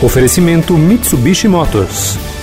Oferecimento Mitsubishi Motors.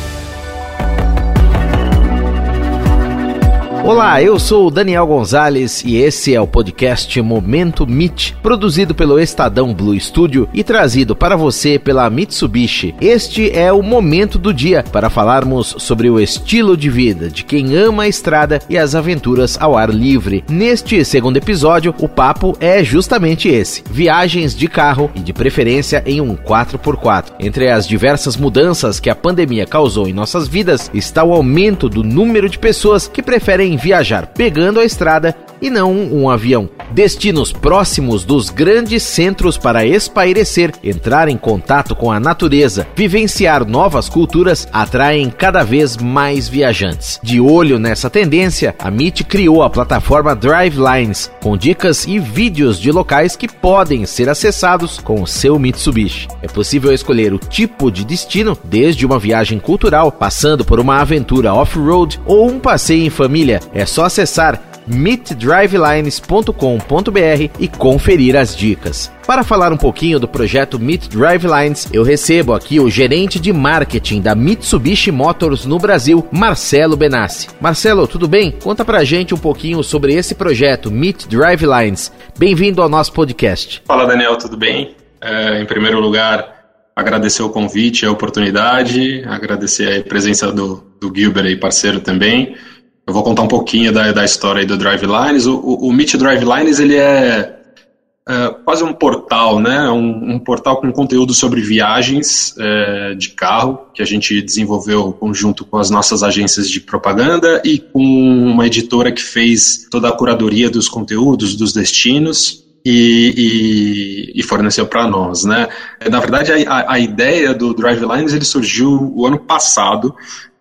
Olá, eu sou o Daniel Gonzalez e esse é o podcast Momento Mit, produzido pelo Estadão Blue Studio e trazido para você pela Mitsubishi. Este é o momento do dia para falarmos sobre o estilo de vida de quem ama a estrada e as aventuras ao ar livre. Neste segundo episódio, o papo é justamente esse: viagens de carro e de preferência em um 4x4. Entre as diversas mudanças que a pandemia causou em nossas vidas está o aumento do número de pessoas que preferem viajar pegando a estrada e não um avião. Destinos próximos dos grandes centros para espairecer, entrar em contato com a natureza, vivenciar novas culturas atraem cada vez mais viajantes. De olho nessa tendência, a MIT criou a plataforma Drivelines, com dicas e vídeos de locais que podem ser acessados com o seu Mitsubishi. É possível escolher o tipo de destino, desde uma viagem cultural, passando por uma aventura off-road ou um passeio em família. É só acessar meetdrivelines.com.br e conferir as dicas. Para falar um pouquinho do projeto Meet Drivelines, eu recebo aqui o gerente de marketing da Mitsubishi Motors no Brasil, Marcelo Benassi. Marcelo, tudo bem? Conta pra gente um pouquinho sobre esse projeto Meet Drivelines. Bem-vindo ao nosso podcast. Fala, Daniel, tudo bem? É, em primeiro lugar, agradecer o convite, a oportunidade, agradecer a presença do, do Gilbert parceiro também. Eu vou contar um pouquinho da, da história do Drive Lines. O, o, o Meet Drive Lines ele é, é, quase um portal, né? Um, um, portal com conteúdo sobre viagens é, de carro que a gente desenvolveu conjunto com as nossas agências de propaganda e com uma editora que fez toda a curadoria dos conteúdos, dos destinos. E, e, e, forneceu para nós, né? Na verdade, a, a, ideia do Drive Lines ele surgiu o ano passado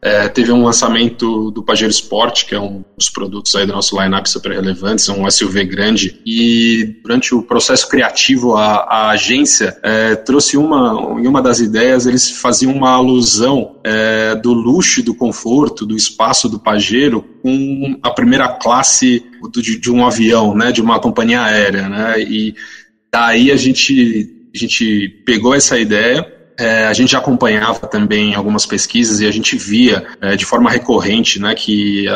é, teve um lançamento do Pajero Sport, que é um dos produtos aí do nosso lineup super relevantes, é um SUV grande, e durante o processo criativo a, a agência é, trouxe uma, em uma das ideias, eles faziam uma alusão é, do luxo, do conforto, do espaço do Pajero com a primeira classe de, de um avião, né, de uma companhia aérea, né, e daí a gente, a gente pegou essa ideia é, a gente acompanhava também algumas pesquisas e a gente via é, de forma recorrente né, que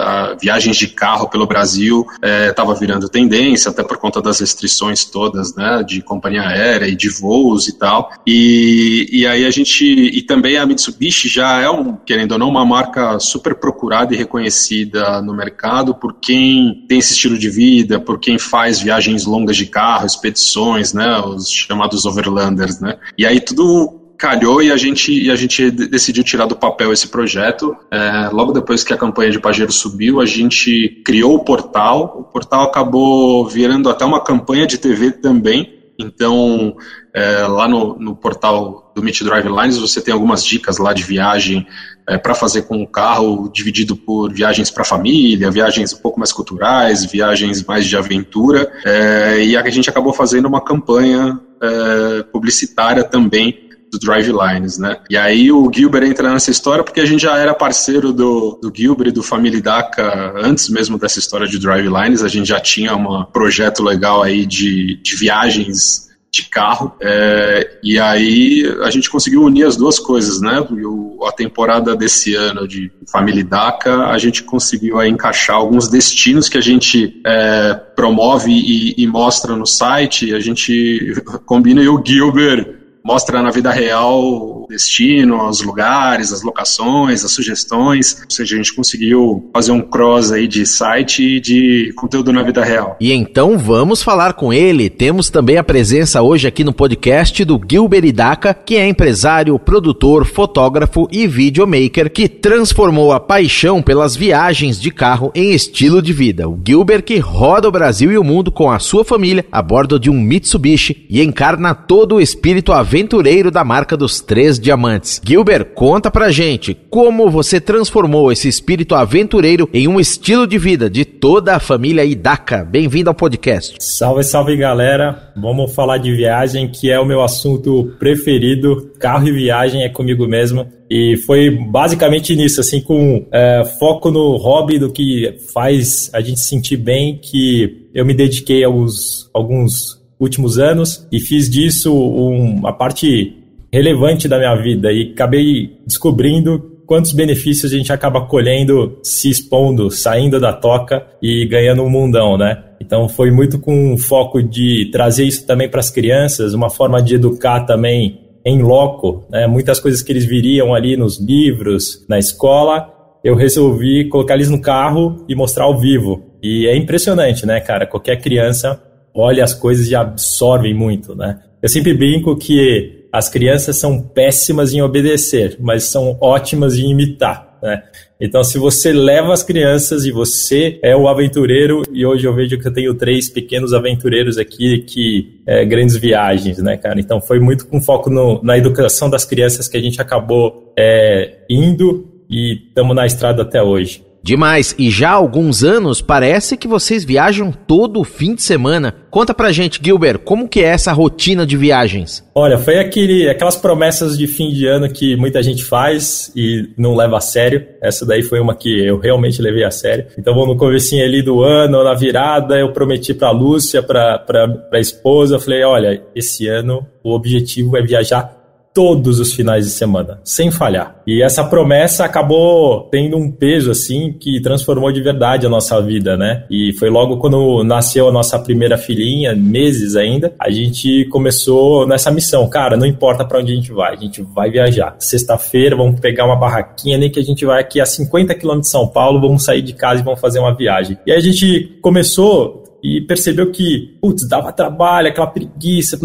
viagens de carro pelo Brasil estava é, virando tendência, até por conta das restrições todas né, de companhia aérea e de voos e tal. E, e aí a gente. E também a Mitsubishi já é, um, querendo ou não, uma marca super procurada e reconhecida no mercado por quem tem esse estilo de vida, por quem faz viagens longas de carro, expedições, né, os chamados overlanders. Né? E aí tudo calhou e a gente, e a gente decidiu tirar do papel esse projeto. É, logo depois que a campanha de Pajero subiu, a gente criou o portal. O portal acabou virando até uma campanha de TV também. Então, é, lá no, no, portal do Meet Drive Lines, você tem algumas dicas lá de viagem é, para fazer com o carro, dividido por viagens para família, viagens um pouco mais culturais, viagens mais de aventura. É, e a gente acabou fazendo uma campanha é, publicitária também do Drive Lines, né? E aí o Gilbert entra nessa história porque a gente já era parceiro do, do Gilbert e do Family DACA antes mesmo dessa história de Drive Lines, a gente já tinha um projeto legal aí de, de viagens de carro, é, e aí a gente conseguiu unir as duas coisas, né? O, a temporada desse ano de Family DACA, a gente conseguiu aí encaixar alguns destinos que a gente é, promove e, e mostra no site, a gente combina e o Gilbert mostra na vida real destino, os lugares, as locações, as sugestões. Ou seja, a gente conseguiu fazer um cross aí de site e de conteúdo na vida real. E então vamos falar com ele. Temos também a presença hoje aqui no podcast do Gilbert Idaka, que é empresário, produtor, fotógrafo e videomaker que transformou a paixão pelas viagens de carro em estilo de vida. O Gilbert que roda o Brasil e o mundo com a sua família a bordo de um Mitsubishi e encarna todo o espírito aventureiro da marca dos Três Diamantes. Gilbert, conta pra gente como você transformou esse espírito aventureiro em um estilo de vida de toda a família Idaka. Bem-vindo ao podcast. Salve, salve galera. Vamos falar de viagem, que é o meu assunto preferido. Carro e viagem é comigo mesmo. E foi basicamente nisso, assim, com é, foco no hobby do que faz a gente sentir bem, que eu me dediquei aos alguns últimos anos e fiz disso uma parte relevante da minha vida e acabei descobrindo quantos benefícios a gente acaba colhendo, se expondo, saindo da toca e ganhando um mundão, né? Então foi muito com foco de trazer isso também para as crianças, uma forma de educar também em loco, né? Muitas coisas que eles viriam ali nos livros, na escola, eu resolvi colocar eles no carro e mostrar ao vivo. E é impressionante, né, cara? Qualquer criança olha as coisas e absorve muito, né? Eu sempre brinco que as crianças são péssimas em obedecer, mas são ótimas em imitar. Né? Então, se você leva as crianças e você é o aventureiro, e hoje eu vejo que eu tenho três pequenos aventureiros aqui que é, grandes viagens, né, cara? Então, foi muito com foco no, na educação das crianças que a gente acabou é, indo e estamos na estrada até hoje. Demais, e já há alguns anos parece que vocês viajam todo fim de semana. Conta pra gente, Gilbert, como que é essa rotina de viagens? Olha, foi aquele, aquelas promessas de fim de ano que muita gente faz e não leva a sério. Essa daí foi uma que eu realmente levei a sério. Então, no comecinho ali do ano, na virada, eu prometi pra Lúcia, pra, pra, pra esposa, falei, olha, esse ano o objetivo é viajar todos os finais de semana, sem falhar. E essa promessa acabou tendo um peso assim que transformou de verdade a nossa vida, né? E foi logo quando nasceu a nossa primeira filhinha, meses ainda, a gente começou nessa missão, cara, não importa para onde a gente vai, a gente vai viajar. Sexta-feira vamos pegar uma barraquinha, nem que a gente vai aqui a 50 quilômetros de São Paulo, vamos sair de casa e vamos fazer uma viagem. E aí a gente começou e percebeu que, putz, dava trabalho, aquela preguiça,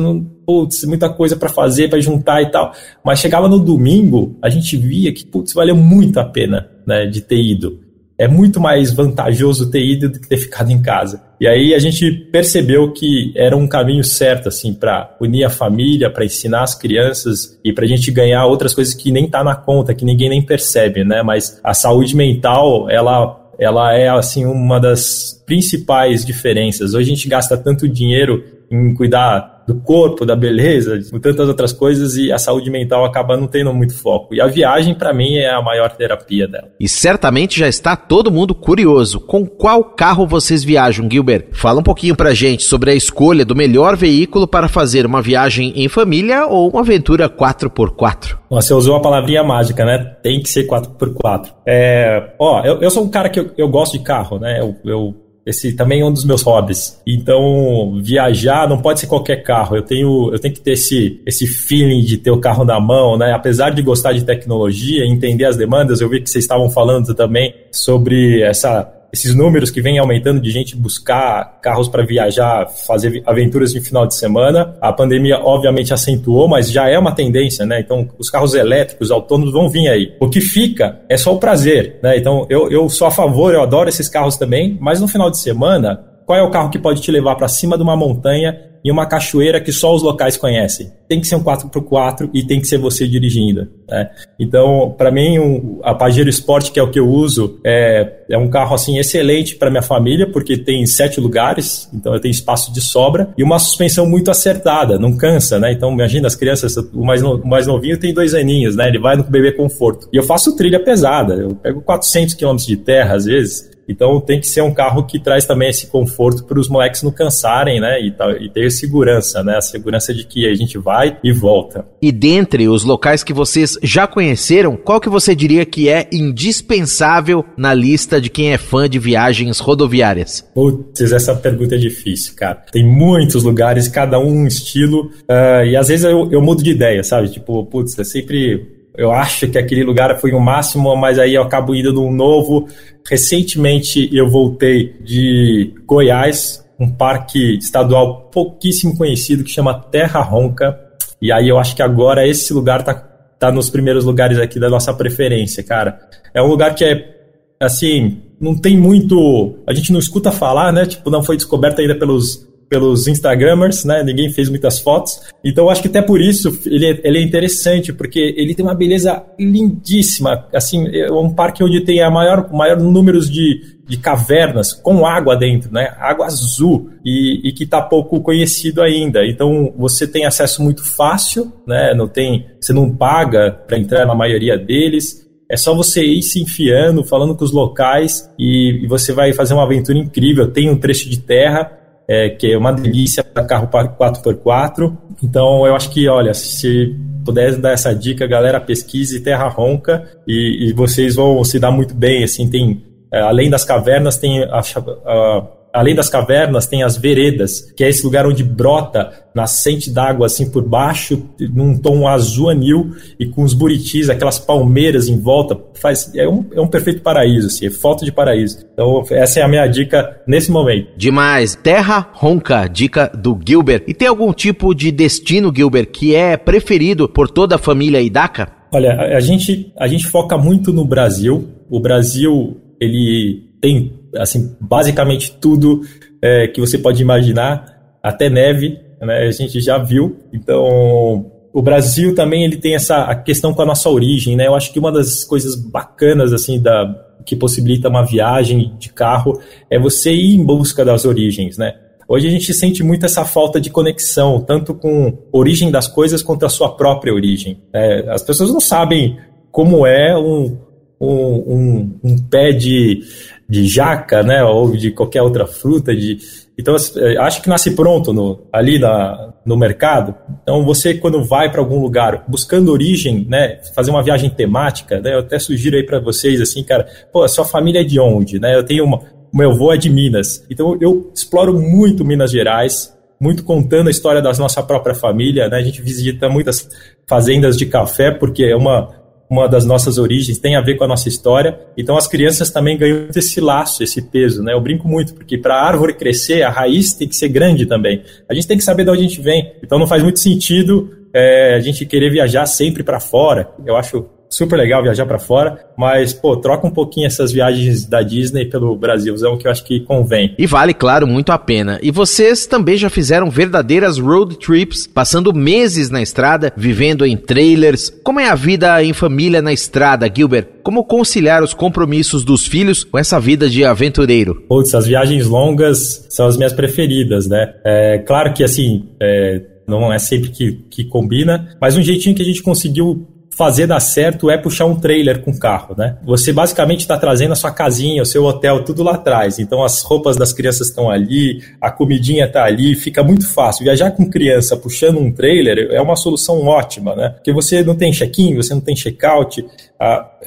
putz, muita coisa para fazer, para juntar e tal. Mas chegava no domingo, a gente via que, putz, valeu muito a pena, né, de ter ido. É muito mais vantajoso ter ido do que ter ficado em casa. E aí a gente percebeu que era um caminho certo, assim, para unir a família, para ensinar as crianças e para a gente ganhar outras coisas que nem tá na conta, que ninguém nem percebe, né? Mas a saúde mental, ela ela é assim uma das principais diferenças. Hoje a gente gasta tanto dinheiro em cuidar do corpo, da beleza, de tantas outras coisas e a saúde mental acaba não tendo muito foco. E a viagem, para mim, é a maior terapia dela. E certamente já está todo mundo curioso. Com qual carro vocês viajam, Gilbert? Fala um pouquinho pra gente sobre a escolha do melhor veículo para fazer uma viagem em família ou uma aventura 4x4. Você usou a palavrinha mágica, né? Tem que ser 4x4. É, ó, eu, eu sou um cara que eu, eu gosto de carro, né? Eu, eu esse também é um dos meus hobbies. Então, viajar não pode ser qualquer carro. Eu tenho, eu tenho que ter esse, esse feeling de ter o carro na mão, né? Apesar de gostar de tecnologia, entender as demandas, eu vi que vocês estavam falando também sobre essa esses números que vem aumentando de gente buscar carros para viajar, fazer aventuras de final de semana. A pandemia obviamente acentuou, mas já é uma tendência, né? Então os carros elétricos, autônomos vão vir aí. O que fica é só o prazer, né? Então eu, eu sou a favor, eu adoro esses carros também, mas no final de semana, qual é o carro que pode te levar para cima de uma montanha em uma cachoeira que só os locais conhecem. Tem que ser um 4x4 e tem que ser você dirigindo. Né? Então, para mim, um, a Pajero Sport, que é o que eu uso, é, é um carro assim excelente para minha família, porque tem sete lugares, então eu tenho espaço de sobra, e uma suspensão muito acertada, não cansa, né? Então, imagina as crianças, o mais, no, o mais novinho tem dois aninhos, né? Ele vai no bebê conforto. E eu faço trilha pesada, eu pego 400 km de terra, às vezes, então tem que ser um carro que traz também esse conforto para os moleques não cansarem, né? E, e, ter segurança, né? A segurança de que a gente vai e volta. E dentre os locais que vocês já conheceram, qual que você diria que é indispensável na lista de quem é fã de viagens rodoviárias? Putz, essa pergunta é difícil, cara. Tem muitos lugares, cada um um estilo, uh, e às vezes eu, eu mudo de ideia, sabe? Tipo, putz, é sempre eu acho que aquele lugar foi o máximo, mas aí eu acabo indo num novo. Recentemente eu voltei de Goiás, um parque estadual pouquíssimo conhecido que chama Terra Ronca. E aí eu acho que agora esse lugar tá, tá nos primeiros lugares aqui da nossa preferência, cara. É um lugar que é assim, não tem muito. A gente não escuta falar, né? Tipo, não foi descoberto ainda pelos pelos Instagramers, né? Ninguém fez muitas fotos. Então, acho que até por isso ele é, ele é interessante, porque ele tem uma beleza lindíssima. Assim, é um parque onde tem a maior, maior número de, de cavernas com água dentro, né? Água azul e, e que está pouco conhecido ainda. Então você tem acesso muito fácil, né? Não tem, você não paga para entrar na maioria deles. É só você ir se enfiando, falando com os locais e, e você vai fazer uma aventura incrível. Tem um trecho de terra é, que é uma delícia para carro 4x4. Então eu acho que, olha, se puder dar essa dica, galera, pesquise Terra Ronca e, e vocês vão se dar muito bem. Assim, tem é, além das cavernas, tem a, a além das cavernas, tem as veredas, que é esse lugar onde brota nascente d'água assim por baixo, num tom azul anil e com os buritis, aquelas palmeiras em volta. Faz, é, um, é um perfeito paraíso, assim, é foto de paraíso. Então, essa é a minha dica nesse momento. Demais. Terra Ronca, dica do Gilbert. E tem algum tipo de destino, Gilbert, que é preferido por toda a família Idaka? Olha, a gente, a gente foca muito no Brasil. O Brasil, ele tem assim basicamente tudo é, que você pode imaginar, até neve, né, a gente já viu. Então, o Brasil também ele tem essa questão com a nossa origem, né? Eu acho que uma das coisas bacanas assim da que possibilita uma viagem de carro é você ir em busca das origens, né? Hoje a gente sente muito essa falta de conexão, tanto com a origem das coisas quanto a sua própria origem. Né? As pessoas não sabem como é um, um, um, um pé de, de jaca, né, ou de qualquer outra fruta, de então eh, acho que nasce pronto no, ali na, no mercado. Então você quando vai para algum lugar buscando origem, né, fazer uma viagem temática, né, eu até sugiro aí para vocês assim, cara, pô, a sua família é de onde, né? Eu tenho uma, meu avô é de Minas, então eu exploro muito Minas Gerais, muito contando a história da nossa própria família, né? A gente visita muitas fazendas de café porque é uma uma das nossas origens, tem a ver com a nossa história. Então as crianças também ganham esse laço, esse peso, né? Eu brinco muito, porque para a árvore crescer, a raiz tem que ser grande também. A gente tem que saber de onde a gente vem. Então não faz muito sentido é, a gente querer viajar sempre para fora. Eu acho super legal viajar para fora, mas, pô, troca um pouquinho essas viagens da Disney pelo Brasilzão, que eu acho que convém. E vale, claro, muito a pena. E vocês também já fizeram verdadeiras road trips, passando meses na estrada, vivendo em trailers. Como é a vida em família na estrada, Gilbert? Como conciliar os compromissos dos filhos com essa vida de aventureiro? Putz, as viagens longas são as minhas preferidas, né? É, claro que, assim, é, não é sempre que, que combina, mas um jeitinho que a gente conseguiu fazer dar certo é puxar um trailer com carro, né? Você basicamente está trazendo a sua casinha, o seu hotel, tudo lá atrás. Então as roupas das crianças estão ali, a comidinha está ali, fica muito fácil. Viajar com criança puxando um trailer é uma solução ótima, né? Porque você não tem check-in, você não tem check-out,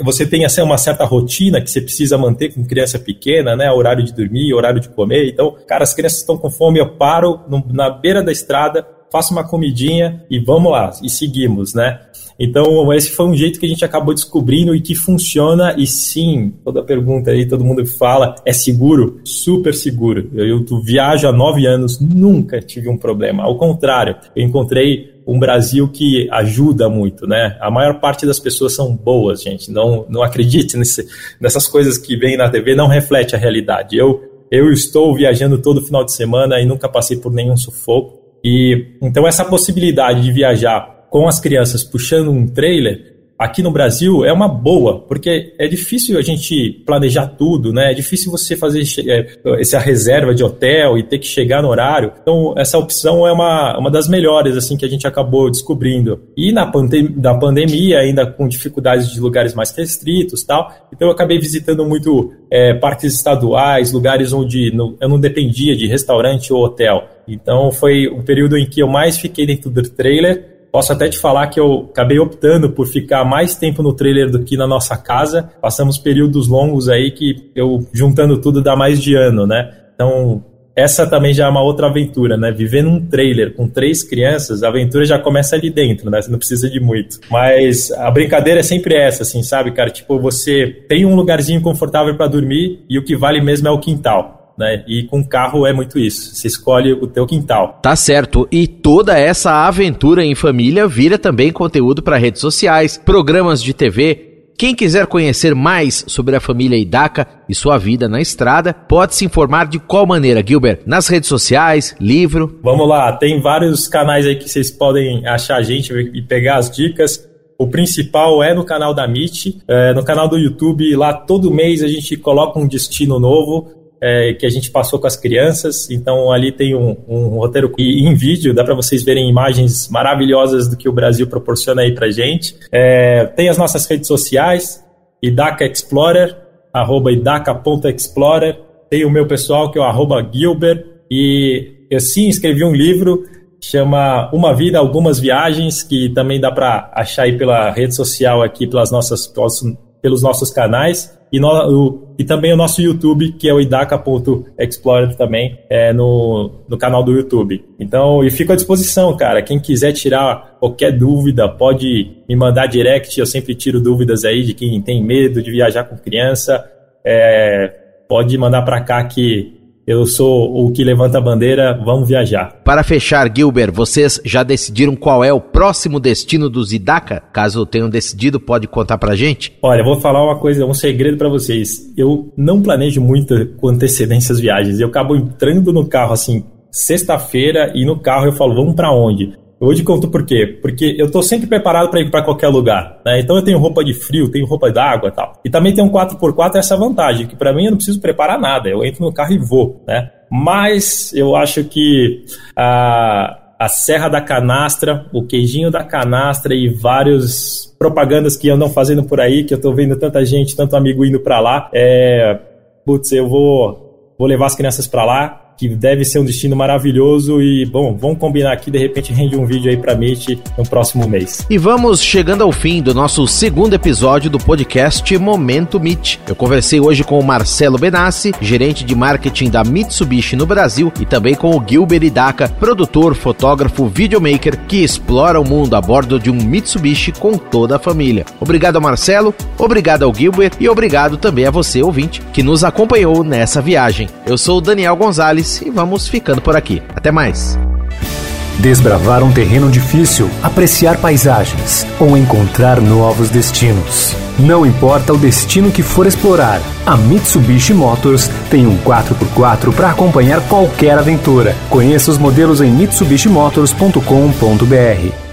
você tem assim, uma certa rotina que você precisa manter com criança pequena, né? Horário de dormir, horário de comer. Então, cara, as crianças estão com fome, eu paro na beira da estrada, faço uma comidinha e vamos lá, e seguimos, né? Então, esse foi um jeito que a gente acabou descobrindo e que funciona. E sim, toda pergunta aí, todo mundo fala, é seguro? Super seguro. Eu, eu viajo há nove anos, nunca tive um problema. Ao contrário, eu encontrei um Brasil que ajuda muito, né? A maior parte das pessoas são boas, gente. Não, não acredite nesse, nessas coisas que vêm na TV, não reflete a realidade. Eu, eu estou viajando todo final de semana e nunca passei por nenhum sufoco. E então essa possibilidade de viajar com as crianças puxando um trailer aqui no Brasil é uma boa, porque é difícil a gente planejar tudo, né? É difícil você fazer é, essa reserva de hotel e ter que chegar no horário. Então, essa opção é uma, uma das melhores, assim, que a gente acabou descobrindo. E na, pandem na pandemia, ainda com dificuldades de lugares mais restritos tal, então eu acabei visitando muito é, parques estaduais, lugares onde não, eu não dependia de restaurante ou hotel. Então, foi o período em que eu mais fiquei dentro do trailer Posso até te falar que eu acabei optando por ficar mais tempo no trailer do que na nossa casa. Passamos períodos longos aí que eu, juntando tudo, dá mais de ano, né? Então, essa também já é uma outra aventura, né? Viver num trailer com três crianças, a aventura já começa ali dentro, né? Você não precisa de muito. Mas a brincadeira é sempre essa, assim, sabe, cara? Tipo, você tem um lugarzinho confortável para dormir e o que vale mesmo é o quintal né? E com carro é muito isso. Você escolhe o teu quintal. Tá certo. E toda essa aventura em família vira também conteúdo para redes sociais, programas de TV. Quem quiser conhecer mais sobre a família Idaka e sua vida na estrada, pode se informar de qual maneira, Gilbert? Nas redes sociais, livro? Vamos lá, tem vários canais aí que vocês podem achar a gente e pegar as dicas. O principal é no canal da MIT, é, no canal do YouTube. Lá todo mês a gente coloca um destino novo é, que a gente passou com as crianças. Então ali tem um, um roteiro em vídeo, dá para vocês verem imagens maravilhosas do que o Brasil proporciona aí para gente. É, tem as nossas redes sociais, Idaca Explorer, arroba idaca.explorer. Tem o meu pessoal que é o arroba Gilbert E eu sim escrevi um livro chama Uma Vida, Algumas Viagens, que também dá para achar aí pela rede social aqui, pelas nossas, nossos canais. E, no, o, e também o nosso YouTube, que é o idaca.explorer também, é no, no canal do YouTube. Então, e fico à disposição, cara. Quem quiser tirar qualquer dúvida, pode me mandar direct. Eu sempre tiro dúvidas aí de quem tem medo de viajar com criança. É, pode mandar para cá que eu sou o que levanta a bandeira, vamos viajar. Para fechar, Gilbert, vocês já decidiram qual é o próximo destino do Zidaka? Caso tenham decidido, pode contar pra gente? Olha, vou falar uma coisa, um segredo para vocês. Eu não planejo muito com antecedência as viagens. Eu acabo entrando no carro assim, sexta-feira, e no carro eu falo, vamos para onde? Hoje conto por quê? Porque eu tô sempre preparado para ir para qualquer lugar, né? Então eu tenho roupa de frio, tenho roupa d'água, tal. E também tem um 4x4 essa vantagem, que para mim eu não preciso preparar nada, eu entro no carro e vou, né? Mas eu acho que a a Serra da Canastra, o queijinho da canastra e vários propagandas que andam fazendo por aí, que eu tô vendo tanta gente, tanto amigo indo para lá, é, putz, eu vou vou levar as crianças para lá que deve ser um destino maravilhoso e, bom, vamos combinar aqui, de repente rende um vídeo aí pra Meet no próximo mês. E vamos chegando ao fim do nosso segundo episódio do podcast Momento Meet. Eu conversei hoje com o Marcelo Benassi, gerente de marketing da Mitsubishi no Brasil, e também com o Gilbert Idaka, produtor, fotógrafo, videomaker, que explora o mundo a bordo de um Mitsubishi com toda a família. Obrigado ao Marcelo, obrigado ao Gilbert e obrigado também a você, ouvinte, que nos acompanhou nessa viagem. Eu sou o Daniel Gonzalez e vamos ficando por aqui. Até mais. Desbravar um terreno difícil, apreciar paisagens ou encontrar novos destinos. Não importa o destino que for explorar, a Mitsubishi Motors tem um 4x4 para acompanhar qualquer aventura. Conheça os modelos em mitsubishimotors.com.br.